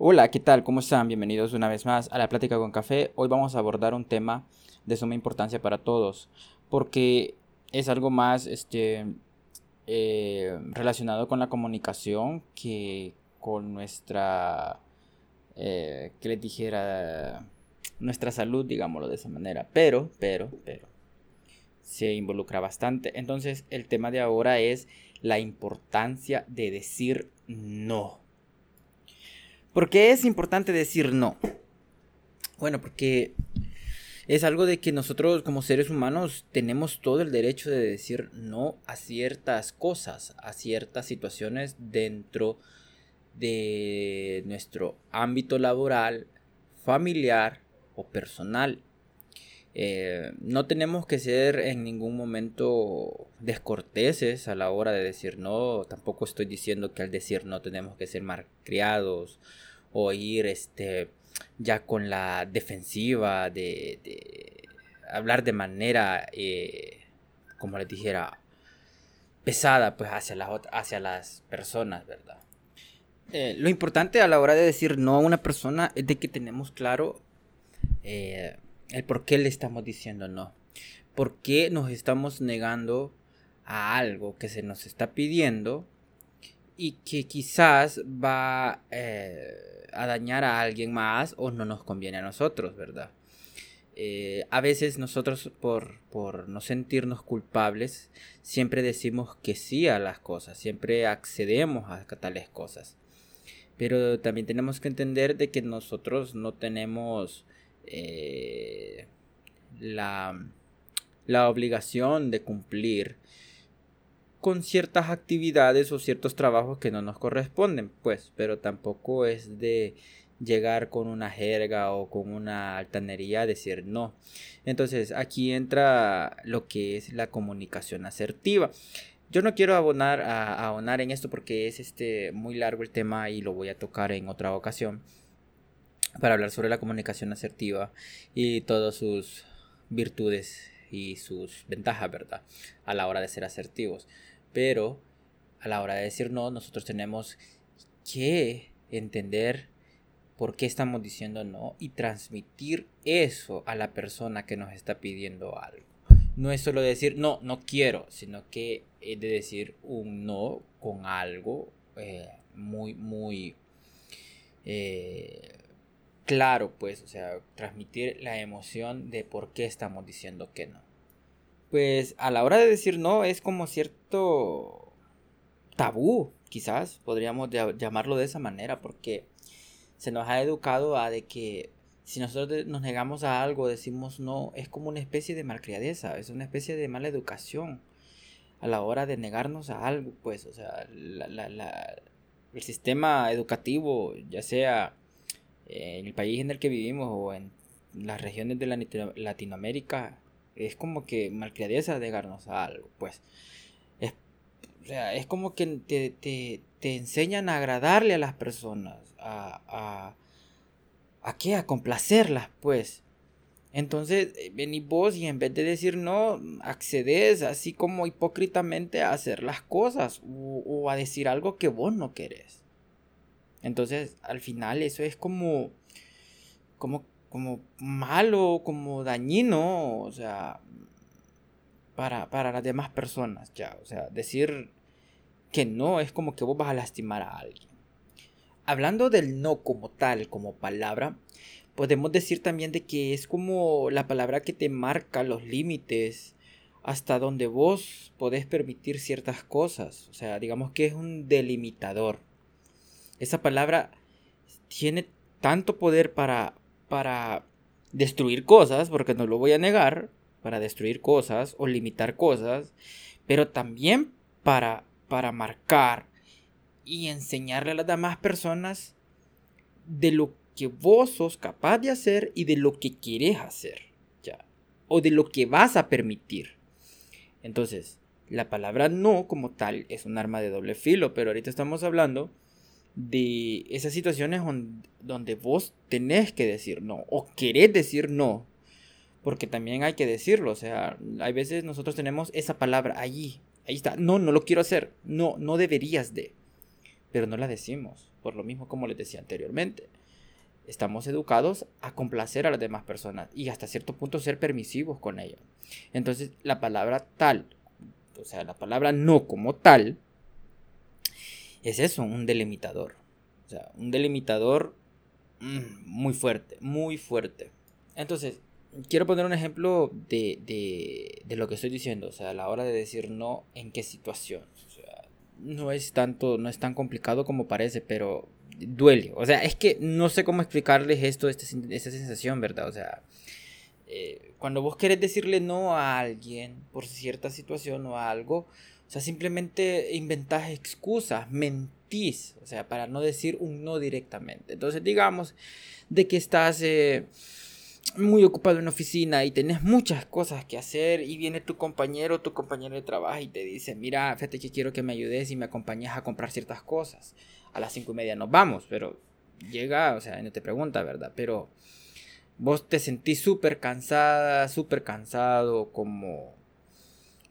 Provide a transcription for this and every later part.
Hola, ¿qué tal? ¿Cómo están? Bienvenidos una vez más a la Plática con Café. Hoy vamos a abordar un tema de suma importancia para todos, porque es algo más este, eh, relacionado con la comunicación que con nuestra, eh, que les dijera, nuestra salud, digámoslo de esa manera. Pero, pero, pero, se involucra bastante. Entonces, el tema de ahora es la importancia de decir no. ¿Por qué es importante decir no? Bueno, porque es algo de que nosotros como seres humanos tenemos todo el derecho de decir no a ciertas cosas, a ciertas situaciones dentro de nuestro ámbito laboral, familiar o personal. Eh, no tenemos que ser en ningún momento descorteses a la hora de decir no. Tampoco estoy diciendo que al decir no tenemos que ser malcriados o ir este, ya con la defensiva de, hablar de manera, eh, como les dijera, pesada pues hacia, hacia las personas, ¿verdad? Eh, lo importante a la hora de decir no a una persona es de que tenemos claro el por qué le estamos diciendo no. ¿Por qué nos estamos negando a algo que se nos está pidiendo y que quizás va eh, a dañar a alguien más o no nos conviene a nosotros, ¿verdad? Eh, a veces nosotros por, por no sentirnos culpables siempre decimos que sí a las cosas, siempre accedemos a tales cosas. Pero también tenemos que entender de que nosotros no tenemos eh, la, la obligación de cumplir con ciertas actividades o ciertos trabajos que no nos corresponden, pues, pero tampoco es de llegar con una jerga o con una altanería a decir no. Entonces, aquí entra lo que es la comunicación asertiva. Yo no quiero abonar a, abonar en esto porque es este muy largo el tema y lo voy a tocar en otra ocasión para hablar sobre la comunicación asertiva y todas sus virtudes y sus ventajas, ¿verdad? A la hora de ser asertivos. Pero a la hora de decir no, nosotros tenemos que entender por qué estamos diciendo no y transmitir eso a la persona que nos está pidiendo algo. No es solo decir no, no quiero, sino que es de decir un no con algo eh, muy, muy eh, claro, pues, o sea, transmitir la emoción de por qué estamos diciendo que no. Pues a la hora de decir no es como cierto tabú, quizás podríamos llamarlo de esa manera, porque se nos ha educado a de que si nosotros nos negamos a algo, decimos no, es como una especie de malcriadeza, es una especie de mala educación a la hora de negarnos a algo, pues, o sea, el sistema educativo, ya sea en el país en el que vivimos o en las regiones de la Latinoamérica es como que malcriadeza negarnos a algo, pues. Es, o sea, es como que te, te, te, enseñan a agradarle a las personas, a, a, a qué, a complacerlas, pues. Entonces, eh, venís vos y en vez de decir no, accedes así como hipócritamente a hacer las cosas o, a decir algo que vos no querés. Entonces, al final eso es como, como, como malo, como dañino, o sea, para, para las demás personas, ya. O sea, decir que no es como que vos vas a lastimar a alguien. Hablando del no como tal, como palabra, podemos decir también de que es como la palabra que te marca los límites hasta donde vos podés permitir ciertas cosas. O sea, digamos que es un delimitador. Esa palabra tiene tanto poder para, para destruir cosas, porque no lo voy a negar, para destruir cosas o limitar cosas, pero también para, para marcar y enseñarle a las demás personas de lo que vos sos capaz de hacer y de lo que quieres hacer, ya, o de lo que vas a permitir. Entonces, la palabra no como tal es un arma de doble filo, pero ahorita estamos hablando de esas situaciones donde vos tenés que decir no o querés decir no. Porque también hay que decirlo, o sea, hay veces nosotros tenemos esa palabra allí, ahí está, no, no lo quiero hacer, no, no deberías de. pero no la decimos, por lo mismo como les decía anteriormente. Estamos educados a complacer a las demás personas y hasta cierto punto ser permisivos con ellas. Entonces, la palabra tal, o sea, la palabra no como tal, es eso, un delimitador. O sea, un delimitador mm, muy fuerte, muy fuerte. Entonces, quiero poner un ejemplo de, de, de, lo que estoy diciendo. O sea, a la hora de decir no, en qué situación. O sea, no es tanto, no es tan complicado como parece, pero duele. O sea, es que no sé cómo explicarles esto, este, esta sensación, ¿verdad? O sea, eh, cuando vos querés decirle no a alguien por cierta situación o algo, o sea, simplemente inventás excusas, mentís, o sea, para no decir un no directamente. Entonces, digamos de que estás eh, muy ocupado en la oficina y tenés muchas cosas que hacer y viene tu compañero tu compañero de trabajo y te dice, mira, fíjate que quiero que me ayudes y me acompañes a comprar ciertas cosas. A las cinco y media nos vamos, pero llega, o sea, no te pregunta, ¿verdad? Pero vos te sentís súper cansada, súper cansado, como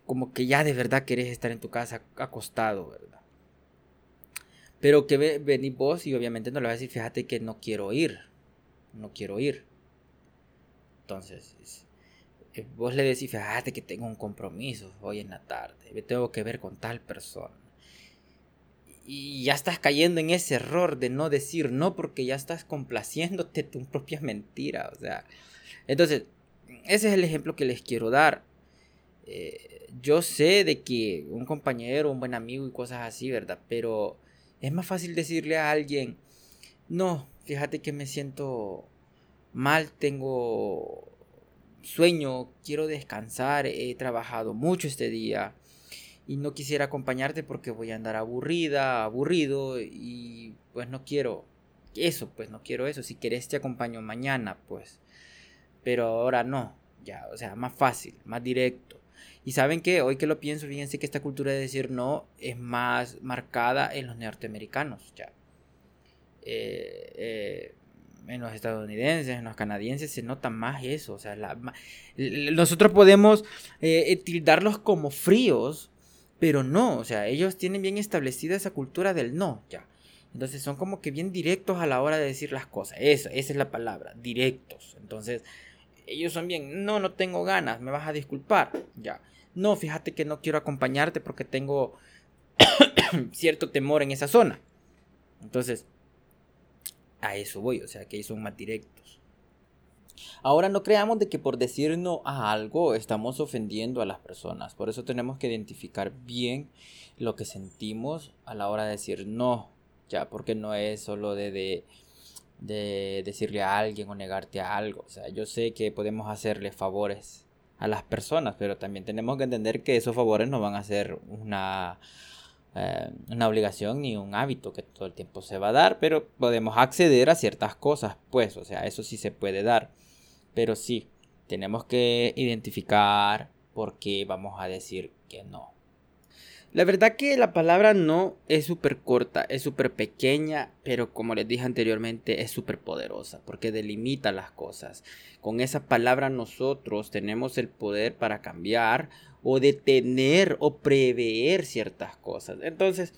como que ya de verdad querés estar en tu casa acostado, ¿verdad? Pero que venís vos y obviamente no le vas a decir, fíjate que no quiero ir, no quiero ir. Entonces, eh, vos le decís, fíjate que tengo un compromiso hoy en la tarde, me tengo que ver con tal persona. Y ya estás cayendo en ese error de no decir no porque ya estás complaciéndote tu propia mentira, o sea. Entonces, ese es el ejemplo que les quiero dar. Eh, yo sé de que un compañero, un buen amigo y cosas así, ¿verdad? Pero es más fácil decirle a alguien, no, fíjate que me siento mal, tengo sueño, quiero descansar, he trabajado mucho este día y no quisiera acompañarte porque voy a andar aburrida, aburrido y pues no quiero eso, pues no quiero eso. Si quieres te acompaño mañana, pues. Pero ahora no, ya, o sea, más fácil, más directo. Y saben que hoy que lo pienso, fíjense que esta cultura de decir no es más marcada en los norteamericanos ya. Eh, eh, en los estadounidenses, en los canadienses se nota más eso. O sea, nosotros podemos eh, tildarlos como fríos, pero no. O sea, ellos tienen bien establecida esa cultura del no ya. Entonces son como que bien directos a la hora de decir las cosas. Eso, esa es la palabra, directos. Entonces, ellos son bien, no, no tengo ganas, me vas a disculpar. Ya no, fíjate que no quiero acompañarte porque tengo cierto temor en esa zona. Entonces, a eso voy, o sea, que son más directos. Ahora no creamos de que por decir no a algo estamos ofendiendo a las personas. Por eso tenemos que identificar bien lo que sentimos a la hora de decir no. Ya, porque no es solo de, de, de decirle a alguien o negarte a algo. O sea, yo sé que podemos hacerle favores a las personas, pero también tenemos que entender que esos favores no van a ser una, eh, una obligación ni un hábito que todo el tiempo se va a dar, pero podemos acceder a ciertas cosas, pues, o sea, eso sí se puede dar, pero sí, tenemos que identificar por qué vamos a decir que no. La verdad que la palabra no es súper corta, es súper pequeña, pero como les dije anteriormente es súper poderosa porque delimita las cosas. Con esa palabra nosotros tenemos el poder para cambiar o detener o prever ciertas cosas. Entonces,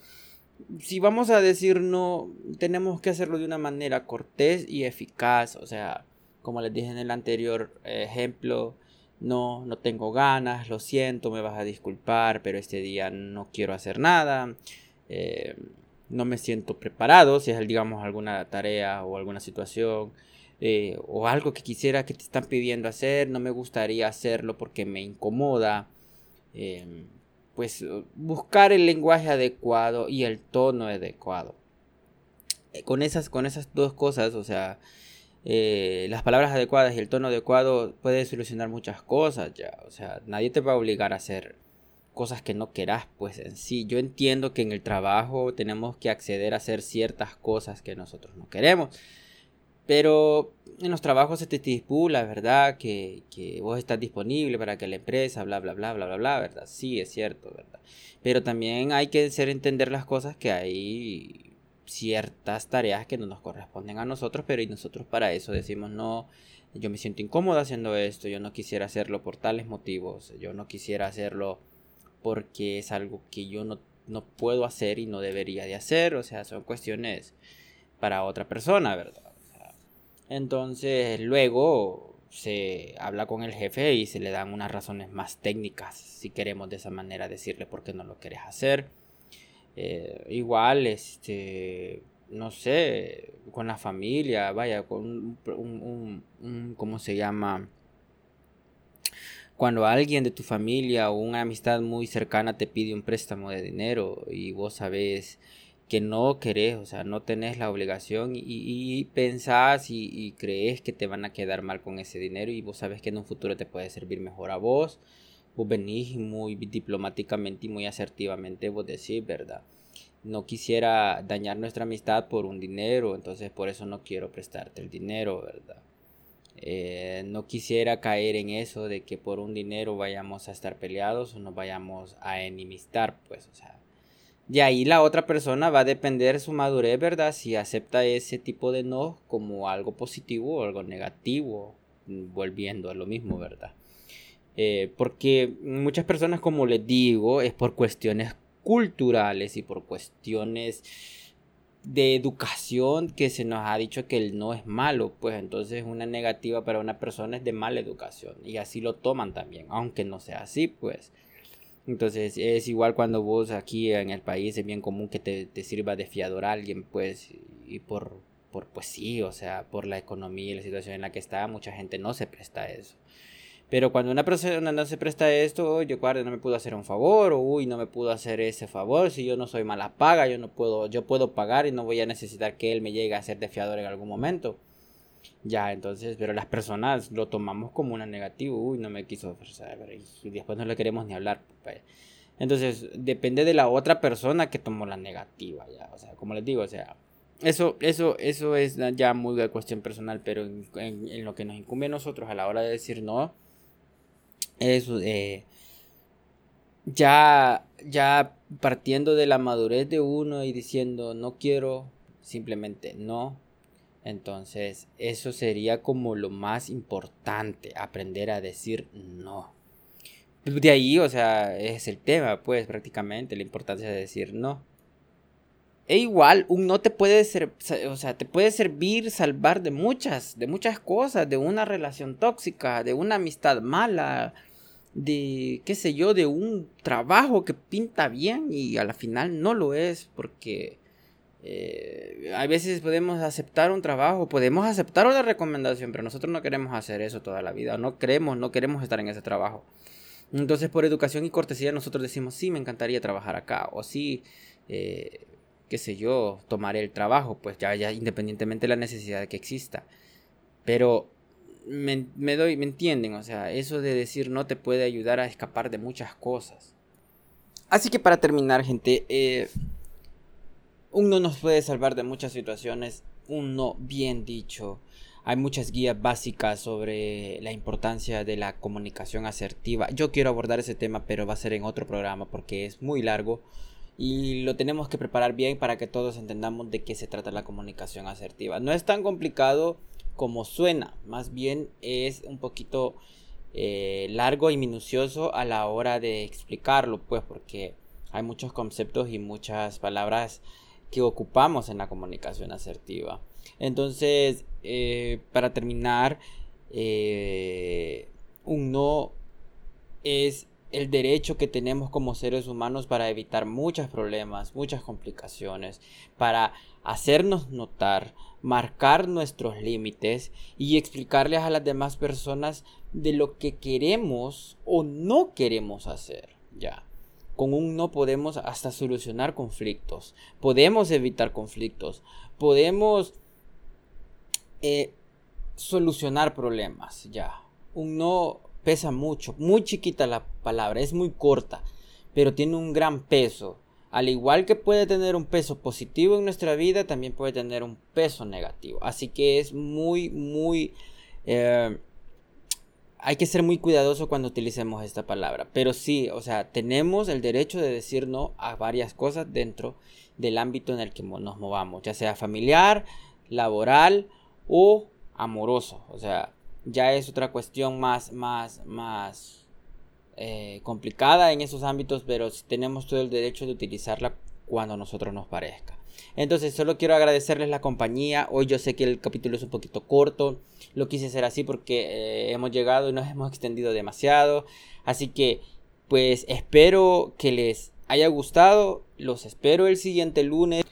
si vamos a decir no, tenemos que hacerlo de una manera cortés y eficaz. O sea, como les dije en el anterior ejemplo, no, no tengo ganas, lo siento, me vas a disculpar, pero este día no quiero hacer nada, eh, no me siento preparado, si es, digamos, alguna tarea o alguna situación, eh, o algo que quisiera que te están pidiendo hacer, no me gustaría hacerlo porque me incomoda. Eh, pues buscar el lenguaje adecuado y el tono adecuado. Con esas, con esas dos cosas, o sea, eh, las palabras adecuadas y el tono adecuado puede solucionar muchas cosas ya. O sea, nadie te va a obligar a hacer cosas que no querás, pues en sí. Yo entiendo que en el trabajo tenemos que acceder a hacer ciertas cosas que nosotros no queremos. Pero en los trabajos se te estipula, ¿verdad? Que, que vos estás disponible para que la empresa, bla, bla, bla, bla, bla, bla, ¿verdad? Sí, es cierto, ¿verdad? Pero también hay que hacer entender las cosas que hay ciertas tareas que no nos corresponden a nosotros, pero y nosotros para eso decimos no, yo me siento incómodo haciendo esto, yo no quisiera hacerlo por tales motivos, yo no quisiera hacerlo porque es algo que yo no, no puedo hacer y no debería de hacer, o sea, son cuestiones para otra persona, ¿verdad? entonces luego se habla con el jefe y se le dan unas razones más técnicas, si queremos de esa manera decirle por qué no lo quieres hacer. Eh, igual, este, no sé, con la familia, vaya, con un, un, ¿cómo se llama? Cuando alguien de tu familia o una amistad muy cercana te pide un préstamo de dinero y vos sabes que no querés, o sea, no tenés la obligación y, y pensás y, y, crees que te van a quedar mal con ese dinero y vos sabes que en un futuro te puede servir mejor a vos, vos venís muy diplomáticamente y muy asertivamente, vos decís, ¿verdad? No quisiera dañar nuestra amistad por un dinero, entonces por eso no quiero prestarte el dinero, ¿verdad? Eh, no quisiera caer en eso de que por un dinero vayamos a estar peleados o nos vayamos a enemistar, pues, o sea, y ahí la otra persona va a depender su madurez, ¿verdad? Si acepta ese tipo de no como algo positivo o algo negativo, volviendo a lo mismo, ¿verdad? Eh, porque muchas personas, como les digo, es por cuestiones culturales y por cuestiones de educación que se nos ha dicho que el no es malo, pues entonces una negativa para una persona es de mala educación y así lo toman también, aunque no sea así, pues. Entonces es igual cuando vos aquí en el país es bien común que te, te sirva de fiador a alguien, pues, y por, por, pues sí, o sea, por la economía y la situación en la que está, mucha gente no se presta a eso. Pero cuando una persona no se presta esto, yo guarde, no me pudo hacer un favor, o uy, no me pudo hacer ese favor, si yo no soy mala paga, yo no puedo, yo puedo pagar y no voy a necesitar que él me llegue a ser de fiador en algún momento. Ya, entonces, pero las personas lo tomamos como una negativa, uy, no me quiso ofrecer, y después no le queremos ni hablar. Pues. Entonces, depende de la otra persona que tomó la negativa, ya, o sea, como les digo, o sea, eso, eso, eso es ya muy de cuestión personal, pero en, lo que nos incumbe a nosotros a la hora de decir no, eso, eh, ya, ya partiendo de la madurez de uno y diciendo no quiero, simplemente no, entonces, eso sería como lo más importante, aprender a decir no. De ahí, o sea, es el tema, pues, prácticamente, la importancia de decir no. E igual, un no te puede ser, o sea, te puede servir salvar de muchas, de muchas cosas, de una relación tóxica, de una amistad mala, de, qué sé yo, de un trabajo que pinta bien y a la final no lo es porque eh, a veces podemos aceptar un trabajo, podemos aceptar una recomendación, pero nosotros no queremos hacer eso toda la vida, no queremos, no queremos estar en ese trabajo. Entonces, por educación y cortesía, nosotros decimos, sí, me encantaría trabajar acá, o sí, eh, qué sé yo, tomaré el trabajo, pues ya, ya independientemente de la necesidad que exista. Pero me, doy, me entienden, o sea, eso de decir no te puede ayudar a escapar de muchas cosas. Así que para terminar, gente, eh, un no nos puede salvar de muchas situaciones, un no bien dicho. Hay muchas guías básicas sobre la importancia de la comunicación asertiva. Yo quiero abordar ese tema, pero va a ser en otro programa porque es muy largo y lo tenemos que preparar bien para que todos entendamos de qué se trata la comunicación asertiva. No es tan complicado como suena, más bien es un poquito eh, largo y minucioso a la hora de explicarlo, pues porque hay muchos conceptos y muchas palabras que ocupamos en la comunicación asertiva. Entonces, eh, para terminar, eh, un no es el derecho que tenemos como seres humanos para evitar muchos problemas, muchas complicaciones, para hacernos notar, marcar nuestros límites y explicarles a las demás personas de lo que queremos o no queremos hacer. Ya. Con un no podemos hasta solucionar conflictos, podemos evitar conflictos, podemos eh, solucionar problemas, ya. Un no pesa mucho, muy chiquita la palabra, es muy corta, pero tiene un gran peso. Al igual que puede tener un peso positivo en nuestra vida, también puede tener un peso negativo. Así que es muy, muy... Eh, hay que ser muy cuidadoso cuando utilicemos esta palabra. Pero sí, o sea, tenemos el derecho de decir no a varias cosas dentro del ámbito en el que nos movamos, ya sea familiar, laboral o amoroso. O sea, ya es otra cuestión más, más, más eh, complicada en esos ámbitos, pero tenemos todo el derecho de utilizarla cuando a nosotros nos parezca. Entonces, solo quiero agradecerles la compañía. Hoy yo sé que el capítulo es un poquito corto. Lo quise hacer así porque eh, hemos llegado y nos hemos extendido demasiado. Así que, pues espero que les haya gustado. Los espero el siguiente lunes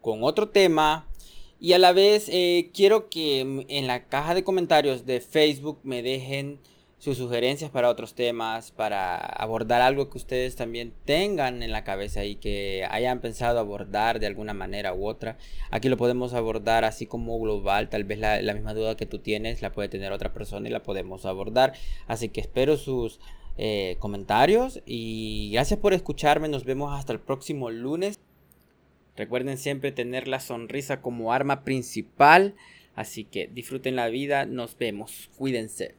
con otro tema. Y a la vez eh, quiero que en la caja de comentarios de Facebook me dejen sus sugerencias para otros temas, para abordar algo que ustedes también tengan en la cabeza y que hayan pensado abordar de alguna manera u otra. Aquí lo podemos abordar así como global, tal vez la, misma duda que tú tienes la puede tener otra persona y la podemos abordar. Así que espero sus eh, comentarios y gracias por escucharme, nos vemos hasta el próximo lunes. Recuerden siempre tener la sonrisa como arma principal. Así que disfruten la vida, nos vemos, cuídense.